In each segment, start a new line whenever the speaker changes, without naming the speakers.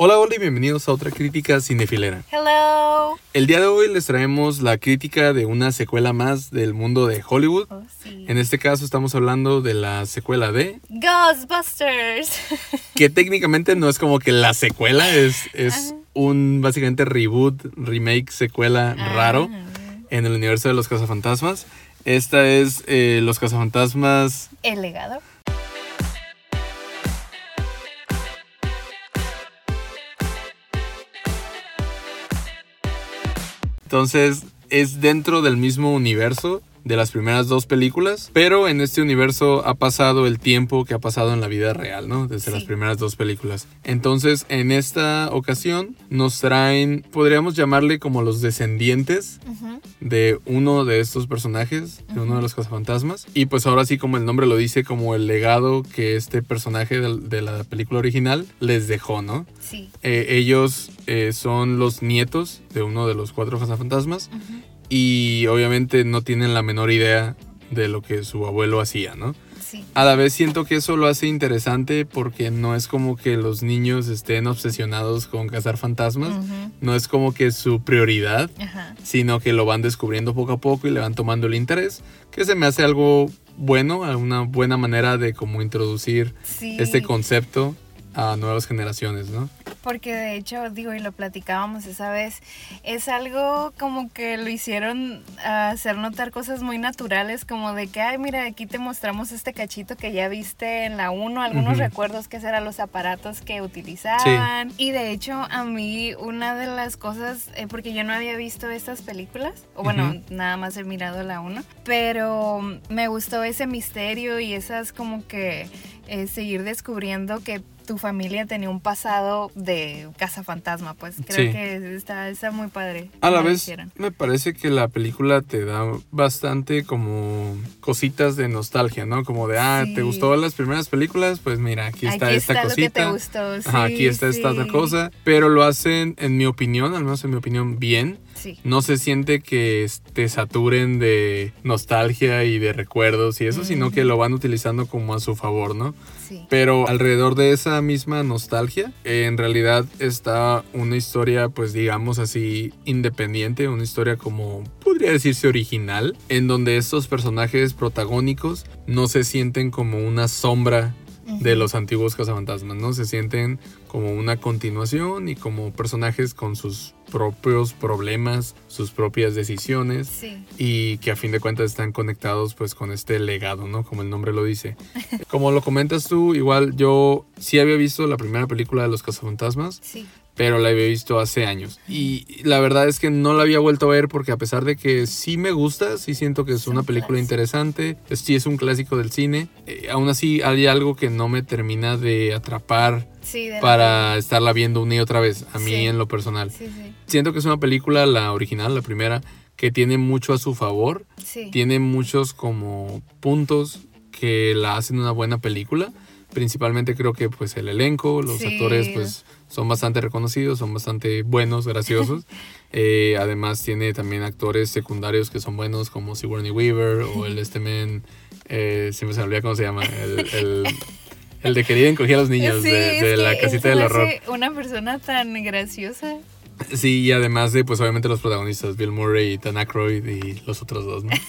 Hola, hola y bienvenidos a otra crítica cinefilera.
Hello.
El día de hoy les traemos la crítica de una secuela más del mundo de Hollywood.
Oh, sí.
En este caso estamos hablando de la secuela de,
Ghostbusters.
que técnicamente no es como que la secuela, es, es un básicamente reboot, remake, secuela raro
Ah,
en el universo de los cazafantasmas. Esta es eh, Los cazafantasmas
El legado.
Entonces es dentro del mismo universo de las primeras dos películas, pero en este universo ha pasado el tiempo que ha pasado en la vida real, ¿no? Desde las primeras dos películas. Entonces en esta ocasión nos traen, podríamos llamarle como los descendientes de uno de estos personajes, de uno de los cazafantasmas. Y pues ahora sí, como el nombre lo dice, como el legado que este personaje de, la película original les dejó, ¿no?
Sí.
Eh, ellos eh, son los nietos de uno de los cuatro cazafantasmas
Ujú.
Y obviamente no tienen la menor idea de lo que su abuelo hacía, ¿no?
Sí.
A la vez siento que eso lo hace interesante porque no es como que los niños estén obsesionados con cazar fantasmas, no es como que su prioridad, sino que lo van descubriendo poco a poco y le van tomando el interés, que se me hace algo bueno, una buena manera de como introducir
Sí.
este concepto a nuevas generaciones, ¿no?
Porque de hecho, digo, y lo platicábamos esa vez, es algo como que lo hicieron hacer notar cosas muy naturales, como de que, ay, mira, aquí te mostramos este cachito que ya viste en la 1, algunos recuerdos que eran los aparatos que utilizaban. Y de hecho, a mí una de las cosas, eh, porque yo no había visto estas películas, o bueno, nada más he mirado la 1, pero me gustó ese misterio y esas como que eh, seguir descubriendo que tu familia tenía un pasado de cazafantasma, pues creo
Sí.
que está, está muy padre.
A la vez,
hicieron.
me parece que la película te da bastante como cositas de nostalgia, ¿no? Como de, ah,
Sí.
¿te gustó las primeras películas? Pues mira, aquí está
Aquí
esta
está lo que
cosita.
te gustó.
Ajá,
sí,
aquí está esta otra cosa. Pero lo hacen, en mi opinión, al menos en mi opinión, bien.
Sí.
No se siente que te saturen de nostalgia y de recuerdos y eso, sino que lo van utilizando como a su favor, ¿no?
Sí.
Pero alrededor de esa misma nostalgia, eh, en realidad está una historia, pues digamos así, independiente, una historia como podría decirse original, en donde estos personajes protagónicos no se sienten como una sombra de los antiguos cazafantasmas, ¿no? Se sienten como una continuación y como personajes con sus propios problemas, sus propias decisiones
Sí.
y que a fin de cuentas están conectados pues con este legado, ¿no? Como el nombre lo dice. Como lo comentas tú, igual yo sí había visto la primera película de los cazafantasmas,
Sí.
Pero la había visto hace años. Y la verdad es que no la había vuelto a ver porque a pesar de que sí me gusta, sí siento que es
Es un
una película interesante, es- sí es un clásico del cine, eh, aún así hay algo que no me termina de atrapar
Sí, de la-
para estarla viendo una y otra vez, a mí
Sí.
en lo personal.
Sí.
Siento que es una película, la original, la primera, que tiene mucho a su favor, tiene muchos como puntos que la hacen una buena película. Principalmente creo que pues el elenco, los actores pues son bastante reconocidos, son bastante buenos, graciosos. Eh, además tiene también actores secundarios que son buenos como Sigourney Weaver o el este men, eh, siempre se me olvida cómo se llama, el, el, el de querida encogía a los niños
Sí,
de, la casita del horror.
Una persona tan graciosa.
Sí, y además de, pues obviamente los protagonistas, Bill Murray y Dan Aykroyd y los otros dos, ¿no?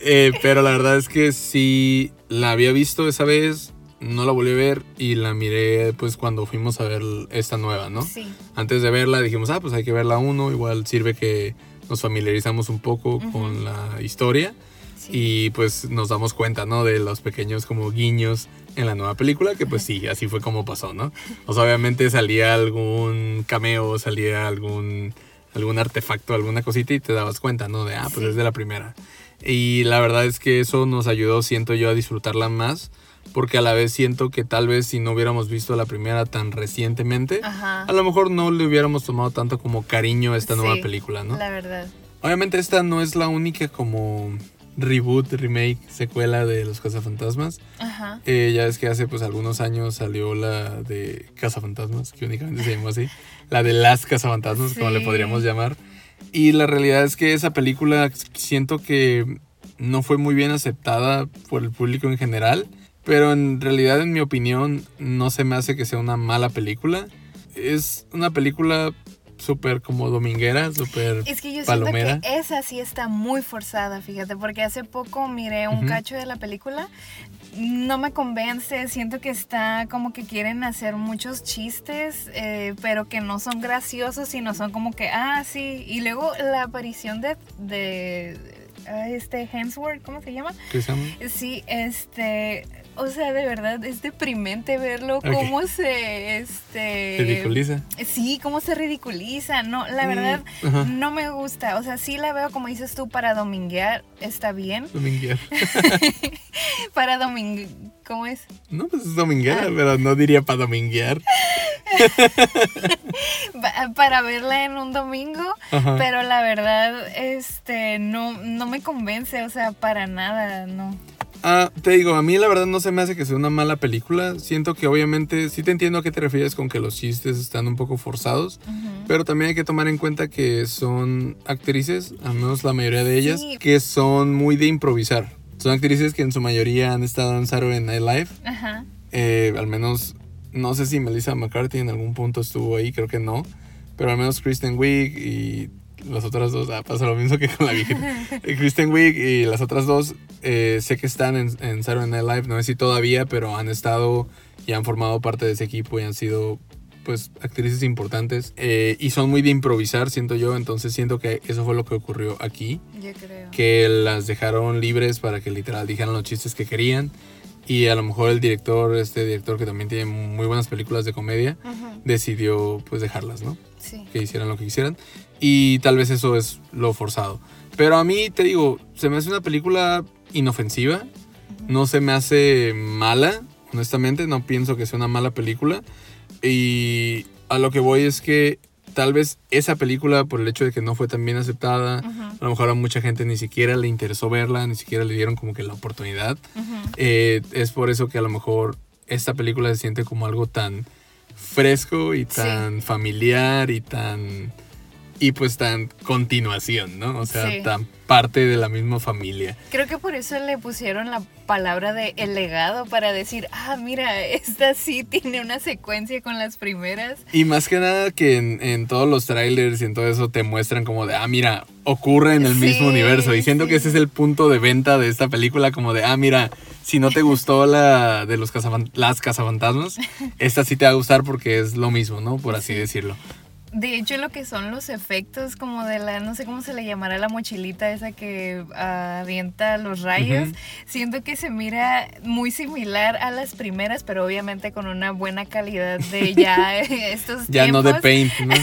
Eh, pero la verdad es que sí la había visto esa vez, no la volví a ver y la miré pues cuando fuimos a ver esta nueva, ¿no?
Sí.
Antes de verla dijimos, ah, pues hay que ver la uno, igual sirve que nos familiarizamos un poco con la historia
Sí.
y pues nos damos cuenta, ¿no? De los pequeños como guiños en la nueva película, que pues sí, así fue como pasó, ¿no? O sea, obviamente salía algún cameo, salía algún, algún artefacto, alguna cosita y te dabas cuenta, ¿no? De, ah, pues
Sí.
es de la primera. Y la verdad es que eso nos ayudó, siento yo, a disfrutarla más, porque a la vez siento que tal vez si no hubiéramos visto la primera tan recientemente,
Ajá.
a lo mejor no le hubiéramos tomado tanto como cariño a esta nueva
Sí,
película, ¿no?
La verdad.
Obviamente esta no es la única como reboot, remake, secuela de Los Cazafantasmas.
Ajá.
Eh, ya es que hace pues algunos años salió la de Cazafantasmas, que únicamente se llamó así. La de Las Cazafantasmas, como le
Sí.
podríamos llamar. Y la realidad es que esa película siento que no fue muy bien aceptada por el público en general. Pero en realidad, en mi opinión, no se me hace que sea una mala película. es una película súper como dominguera, súper
Es que yo
palomera.
siento que esa sí está muy forzada, fíjate, porque hace poco miré un cacho de la película. No me convence, siento que está como que quieren hacer muchos chistes, eh, pero que no son graciosos, sino son como que, ah, sí. Y luego la aparición de, de ah, este Hemsworth, ¿cómo se llama?
¿Qué se llama?
Sí, este, o sea, de verdad es deprimente verlo, cómo se, este...
Ridiculiza.
Sí, cómo se ridiculiza. No, la
Mm,
verdad, no me gusta. O sea, sí la veo, como dices tú, para dominguear, está bien.
Dominguera.
Para dominguear, ¿cómo es?
No, pues es dominguera,
Ah.
pero no diría para dominguear.
Pa- Para verla en un domingo,
Ajá.
pero la verdad, este, no, no me convence, o sea, para nada, no.
Ah, te digo, a mí la verdad no se me hace que sea una mala película. Siento que obviamente sí te entiendo a qué te refieres con que los chistes están un poco forzados. Pero también hay que tomar en cuenta que son actrices, al menos la mayoría de ellas,
Sí.
que son muy de improvisar. Son actrices que en su mayoría han estado en Saturday Night Live.
Ajá.
Eh, al menos, no sé si Melissa McCarthy en algún punto estuvo ahí, creo que no. Pero al menos Kristen Wiig y las otras dos, ah, pasa lo mismo que con la viejita. Eh, Kristen Wiig y las otras dos, eh, sé que están en, en Saturday Night Live, no sé si todavía, pero han estado y han formado parte de ese equipo y han sido pues actrices importantes eh, y son muy de improvisar, siento yo, entonces siento que eso fue lo que ocurrió aquí,
Yo creo.
que las dejaron libres para que literal dijeran los chistes que querían y a lo mejor el director, este director que también tiene muy buenas películas de comedia, decidió pues dejarlas, ¿no?
Sí.
que hicieran lo que quisieran. Y tal vez eso es lo forzado. Pero a mí, te digo, se me hace una película inofensiva. No se me hace mala, honestamente. No pienso que sea una mala película. Y a lo que voy es que tal vez esa película, por el hecho de que no fue tan bien aceptada, a lo mejor a mucha gente ni siquiera le interesó verla, ni siquiera le dieron como que la oportunidad. Eh, es por eso que a lo mejor esta película se siente como algo tan fresco y tan familiar y tan y pues tan continuación, ¿no? O sea,
Sí.
tan parte de la misma familia.
Creo que por eso le pusieron la palabra de el legado para decir, ah, mira, esta sí tiene una secuencia con las primeras.
Y más que nada que en, en todos los trailers y en todo eso te muestran como de, ah, mira, ocurre en el
Sí,
mismo universo. Y siento
sí.
que ese es el punto de venta de esta película, como de, ah, mira, si no te gustó la de los cazafan- las cazafantasmas, esta sí te va a gustar porque es lo mismo, ¿no? Por así
Sí.
decirlo.
De hecho, lo que son los efectos como de la, no sé cómo se le llamará la mochilita esa que ah, avienta los rayos, siento que se mira muy similar a las primeras, pero obviamente con una buena calidad de ya estos
Ya no de paint, ¿no?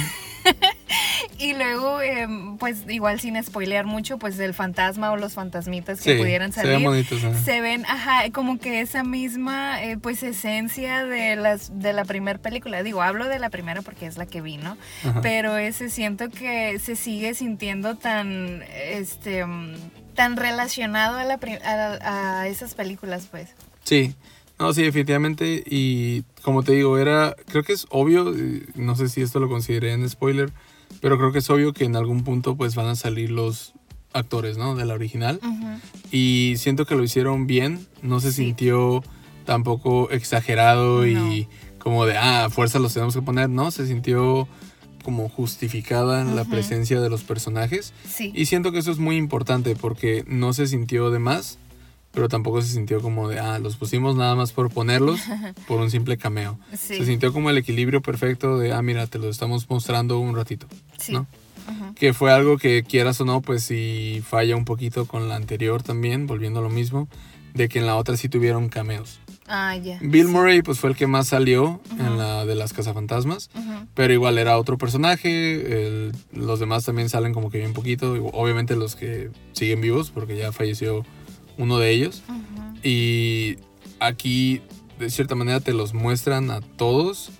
Y luego, em, pues igual sin spoilear mucho, pues el fantasma o los fantasmitas que
Sí,
pudieran
se ven
salir.
bonitos.
Se ven, ajá, como que esa misma, eh, pues, esencia de las de la primera película. Digo, hablo de la primera porque es la que vi, ¿no?
Ajá.
Pero ese siento que se sigue sintiendo tan, este, tan relacionado a, la, a, a esas películas, pues.
Sí, no, sí, definitivamente. Y como te digo, era, creo que es obvio, eh, no sé si esto lo consideré en spoiler, pero creo que es obvio que en algún punto pues van a salir los actores, ¿no? De la original. Y siento que lo hicieron bien, no se
Sí.
sintió tampoco exagerado y como de, ah, fuerza los tenemos que poner, no, se sintió como justificada la
Ujú.
presencia de los personajes.
Sí.
Y siento que eso es muy importante porque no se sintió de más, pero tampoco se sintió como de, ah, los pusimos nada más por ponerlos, por un simple cameo.
sí.
Se sintió como el equilibrio perfecto de, ah, mira, te lo estamos mostrando un ratito,
sí.
¿no? Que fue algo que quieras o no, pues sí falla un poquito con la anterior también, volviendo a lo mismo, de que en la otra sí tuvieron cameos.
Ah, ya.
Bill Murray pues fue el que más salió en
Ujú.
la de las cazafantasmas.
Ujú.
Pero igual era otro personaje, el- los demás también salen como que bien poquito, obviamente los que siguen vivos porque ya falleció uno de ellos. Y aquí de cierta manera te los muestran a todos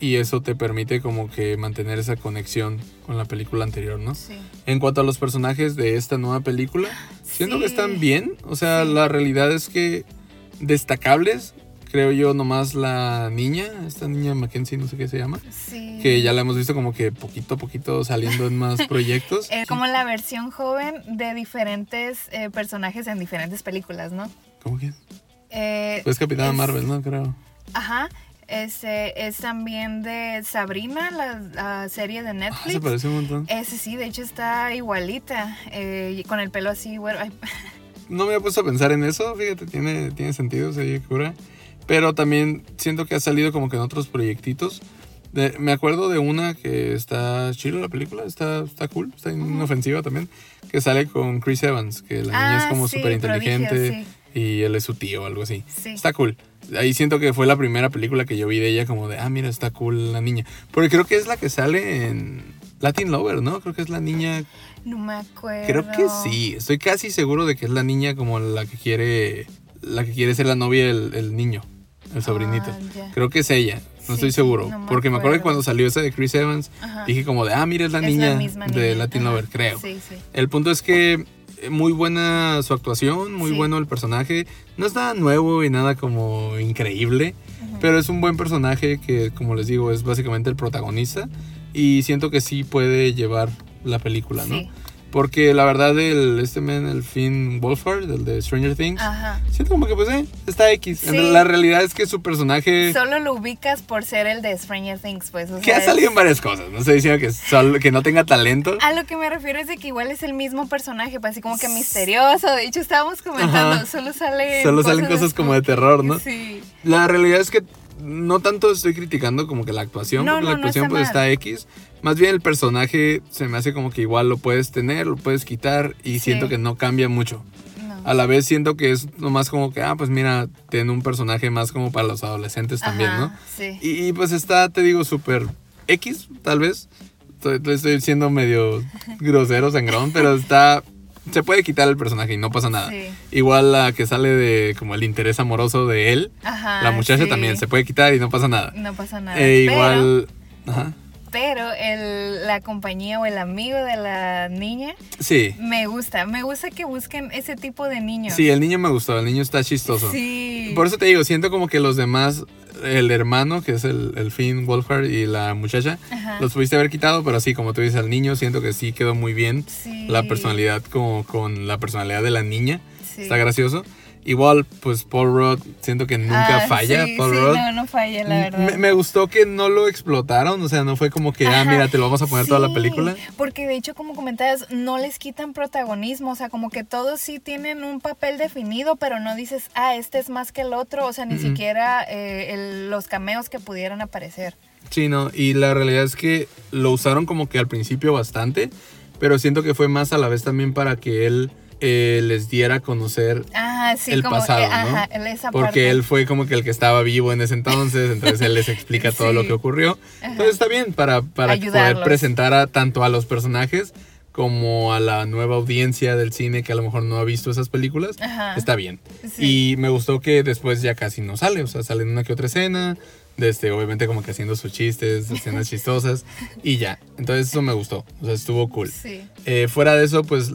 y eso te permite como que mantener esa conexión con la película anterior, ¿no?
Sí.
En cuanto a los personajes de esta nueva película, siento que están bien, o sea,
Sí.
la realidad es que destacables, creo yo nomás la niña, esta niña Mackenzie, no sé qué se llama
Sí.
que ya la hemos visto como que poquito a poquito saliendo en más proyectos.
Es como la versión joven de diferentes eh, personajes en diferentes películas, ¿no?
¿Cómo que?
Eh,
Pues Capitana
es-
Marvel, ¿no? Creo.
Ajá. Ese es también de Sabrina, la, la serie de
Ah,
Netflix.
se parece un montón.
Ese sí, de hecho está igualita, eh, con el pelo así, bueno,
No me había puesto a pensar en eso, fíjate, tiene, tiene sentido, se oye cura. Pero también siento que ha salido como que en otros proyectitos. De- me acuerdo de una que está chilo la película, está, está cool, está inofensiva también, que sale con Chris Evans, que la niña es
Ah,
como
sí,
súper inteligente
Prodigio,
y él es su tío o algo así.
Sí.
Está cool. Ahí siento que fue la primera película que yo vi de ella como de, ah, mira, está cool la niña. Porque creo que es la que sale en Latin Lover, ¿no? Creo que es la niña
no me acuerdo.
Creo que sí, estoy casi seguro de que es la niña como la que quiere la que quiere ser la novia del el niño, el sobrinito.
Ah.
Creo que es ella, no
Sí,
estoy seguro,
no me
porque me acuerdo que cuando salió esa de Chris Evans,
Ajá.
dije como de, ah, mira, es la
Es
niña de
niña,
Latin. Lover, creo.
Sí, sí.
El punto es que eh, muy buena su actuación, muy bueno el personaje. No es nada nuevo y nada como increíble, pero es un buen personaje que, como les digo, es básicamente el protagonista y siento que sí puede llevar la película, ¿no? Porque la verdad, el, este men, el Finn Wolfhard, el de Stranger Things,
Ajá.
siento como que pues, eh, está X.
Sí.
La realidad es que su personaje...
Solo lo ubicas por ser el de Stranger Things, pues. O
Que
sea,
ha salido
es-
en varias cosas, no estoy diciendo que, solo, que no tenga talento.
A lo que me refiero es de que igual es el mismo personaje, pues así como que misterioso. De hecho, estábamos comentando,
Ajá.
solo sale.
Solo salen cosas como de terror, ¿no?
Sí.
La realidad es que no tanto estoy criticando como que la actuación,
No,
porque
no,
la
no
actuación
está
pues
mal.
está X. Más bien el personaje se me hace como que igual lo puedes tener, lo puedes quitar y
Sí.
siento que no cambia mucho.
No.
A la vez siento que es nomás como que, ah, pues mira, tiene un personaje más como para los adolescentes también, ¿no?
Sí.
Y, y, pues está, te digo, súper X, tal vez. Estoy, estoy siendo medio grosero, sangrón, pero está... Se puede quitar el personaje y no pasa nada.
Sí.
Igual la que sale de como el interés amoroso de él,
Ajá.
la muchacha
sí.
también se puede quitar y no pasa nada.
No pasa nada.
Eh, igual... Ajá.
Pero, el, la compañía o el amigo de la niña
Sí.
me gusta. Me gusta que busquen ese tipo de niños.
Sí, el niño me gustó, el niño está chistoso.
Sí.
Por eso te digo, siento como que los demás, el hermano, que es el, el Finn Wolfhard y la muchacha,
Ajá.
los pudiste haber quitado, pero sí, como tú dices, al niño siento que sí quedó muy bien.
Sí.
La personalidad como con la personalidad de la niña.
Sí.
Está gracioso. Igual, pues Paul Rudd, siento que nunca
Ah,
falla.
sí,
Paul
sí,
Rudd.
No, no falla, la verdad.
Me, me gustó que no lo explotaron, o sea, no fue como que, ah, mira, te lo vamos a poner toda la película.
Porque de hecho, como comentabas, no les quitan protagonismo. O sea, como que todos sí tienen un papel definido, pero no dices, ah, este es más que el otro. O sea, ni siquiera eh, el- los cameos que pudieran aparecer.
Sí, no, y la realidad es que lo usaron como que al principio bastante, pero siento que fue más a la vez también para que él eh, les diera a conocer
Ah, sí,
el
como
pasado, ¿no?
ajá, el- esa
Porque
parte.
él fue como que el que estaba vivo en ese entonces, entonces él les explica todo lo
Sí.
que ocurrió.
Ajá.
Entonces está bien para, para poder presentar a, tanto a los personajes como a la nueva audiencia del cine que a lo mejor no ha visto esas películas.
Ajá.
Está bien.
Sí.
Y me gustó que después ya casi no sale, o sea, sale en una que otra escena, de este, obviamente como que haciendo sus chistes, escenas chistosas y ya. Entonces eso me gustó, o sea, estuvo cool.
Sí.
Eh, fuera de eso, pues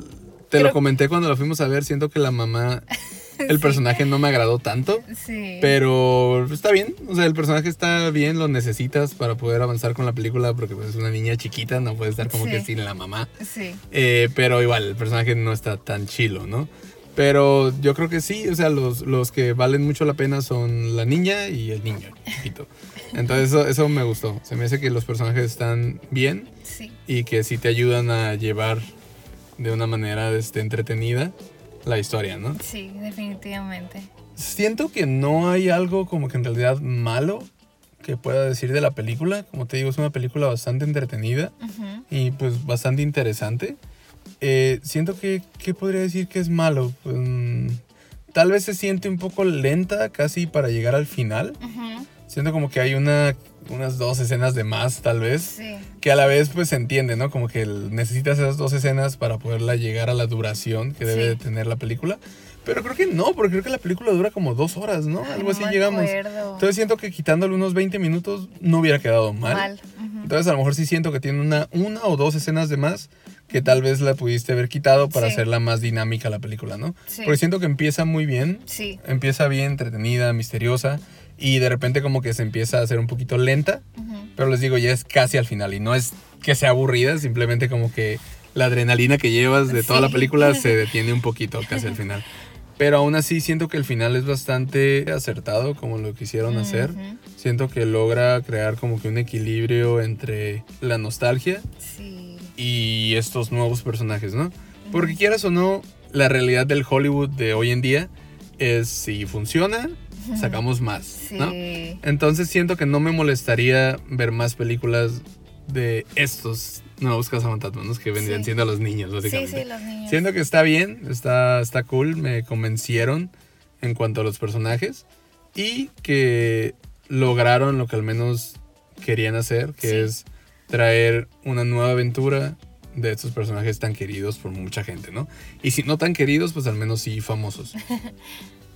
te lo comenté cuando lo fuimos a ver, siento que la mamá, el
Sí.
personaje no me agradó tanto.
Sí.
Pero está bien, o sea, el personaje está bien, lo necesitas para poder avanzar con la película porque pues, es una niña chiquita, no puede estar como
Sí.
que sin la mamá.
Sí.
Eh, pero igual, el personaje no está tan chilo, ¿no? Pero yo creo que sí, o sea, los, los que valen mucho la pena son la niña y el niño chiquito. Entonces eso, eso me gustó. Se me hace que los personajes están bien
Sí.
y que sí te ayudan a llevar de una manera este, entretenida la historia, ¿no?
Sí, definitivamente.
Siento que no hay algo como que en realidad malo que pueda decir de la película. Como te digo, es una película bastante entretenida y pues bastante interesante. Eh, siento que, ¿qué podría decir que es malo? Pues, mm, tal vez se siente un poco lenta casi para llegar al final. Siento como que hay una, unas dos escenas de más tal vez.
Sí.
Que a la vez pues se entiende, ¿no? Como que necesitas esas dos escenas para poderla llegar a la duración que debe
Sí.
de tener la película. Pero creo que no, porque creo que la película dura como dos horas, ¿no?
Ay,
Algo
no
así llegamos.
acuerdo.
Entonces siento que quitándole unos 20 minutos no hubiera quedado mal.
Mal. Ujú.
Entonces a lo mejor sí siento que tiene una, una o dos escenas de más que tal vez la pudiste haber quitado para
Sí.
hacerla más dinámica la película, ¿no?
Sí.
Porque siento que empieza muy bien,
Sí.
empieza bien, entretenida, misteriosa y de repente como que se empieza a hacer un poquito lenta,
Ujú.
pero les digo, ya es casi al final y no es que sea aburrida, simplemente como que la adrenalina que llevas de toda la
Sí.
película se detiene un poquito casi al final. Pero aún así siento que el final es bastante acertado como lo quisieron hacer. Siento que logra crear como que un equilibrio entre la nostalgia
Sí.
y estos nuevos personajes, ¿no? Porque quieras o no, la realidad del Hollywood de hoy en día es si funciona, sacamos más,
Sí.
¿no? Entonces siento que no me molestaría ver más películas de estos nuevos cazafantasmas, ¿no? que vendrían
Sí.
siendo los niños,
Sí,
básicamente.
sí, los niños.
Siento que está bien, está, está cool, me convencieron en cuanto a los personajes y que lograron lo que al menos querían hacer, que
Sí.
es traer una nueva aventura de estos personajes tan queridos por mucha gente, ¿no? Y si no tan queridos, pues al menos sí famosos.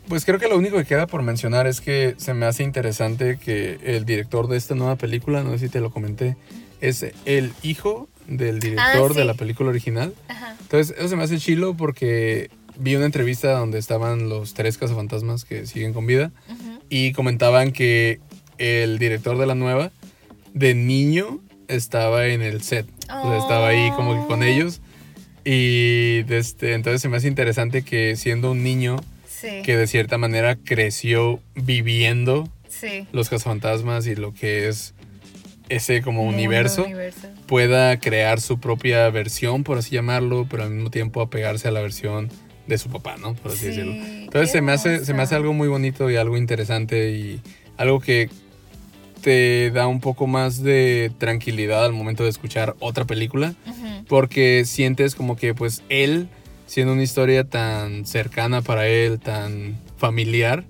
Pues creo que lo único que queda por mencionar es que se me hace interesante que el director de esta nueva película, no sé si te lo comenté, es el hijo del director de
sí.
la película original.
Ajá.
Entonces, eso se me hace chilo porque vi una entrevista donde estaban los tres cazafantasmas que siguen con vida y comentaban que el director de la nueva, de niño, estaba en el set. O sea, estaba ahí como que con
Oh.
ellos. Y este, entonces se me hace interesante que siendo un niño
Sí.
que de cierta manera creció viviendo
Sí.
los cazafantasmas y lo que es ese como universo,
universo.
pueda crear su propia versión, por así llamarlo, pero al mismo tiempo apegarse a la versión de su papá, ¿no? Por así
Sí,
decirlo. Entonces se me, hace, se me hace algo muy bonito y algo interesante y algo que te da un poco más de tranquilidad al momento de escuchar otra película, porque sientes como que pues él, siendo una historia tan cercana para él, tan familiar,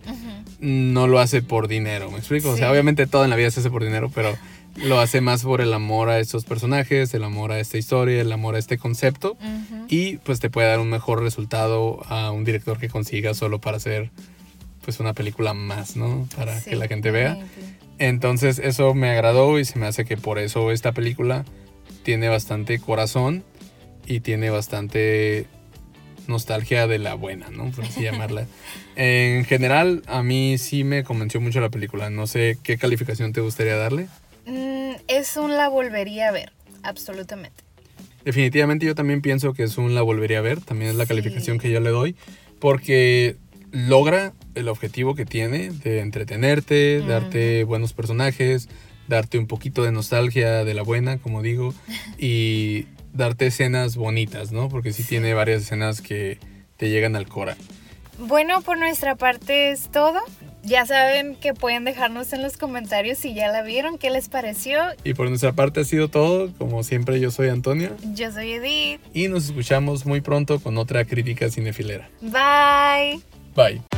no lo hace por dinero, ¿me explico? O sea, obviamente todo en la vida se hace por dinero, pero lo hace más por el amor a estos personajes, el amor a esta historia, el amor a este concepto y pues te puede dar un mejor resultado a un director que consiga solo para hacer pues una película más, ¿no? Para
Sí,
que la gente vea. Entonces eso me agradó y se me hace que por eso esta película tiene bastante corazón y tiene bastante nostalgia de la buena, ¿no? Por así llamarla. En general, a mí sí me convenció mucho la película. No sé qué calificación te gustaría darle.
Mm, es un la volvería a ver, absolutamente.
Definitivamente yo también pienso que es un la volvería a ver. También es la
Sí.
calificación que yo le doy. Porque logra el objetivo que tiene de entretenerte, darte buenos personajes, darte un poquito de nostalgia de la buena, como digo, y darte escenas bonitas, ¿no? Porque
Sí.
tiene varias escenas que te llegan al cora.
Bueno, por nuestra parte es todo. Ya saben que pueden dejarnos en los comentarios si ya la vieron, qué les pareció.
Y por nuestra parte ha sido todo. Como siempre, yo soy Antonio.
Yo soy Edith.
Y nos escuchamos muy pronto con otra crítica cinefilera.
Bye.
Bye.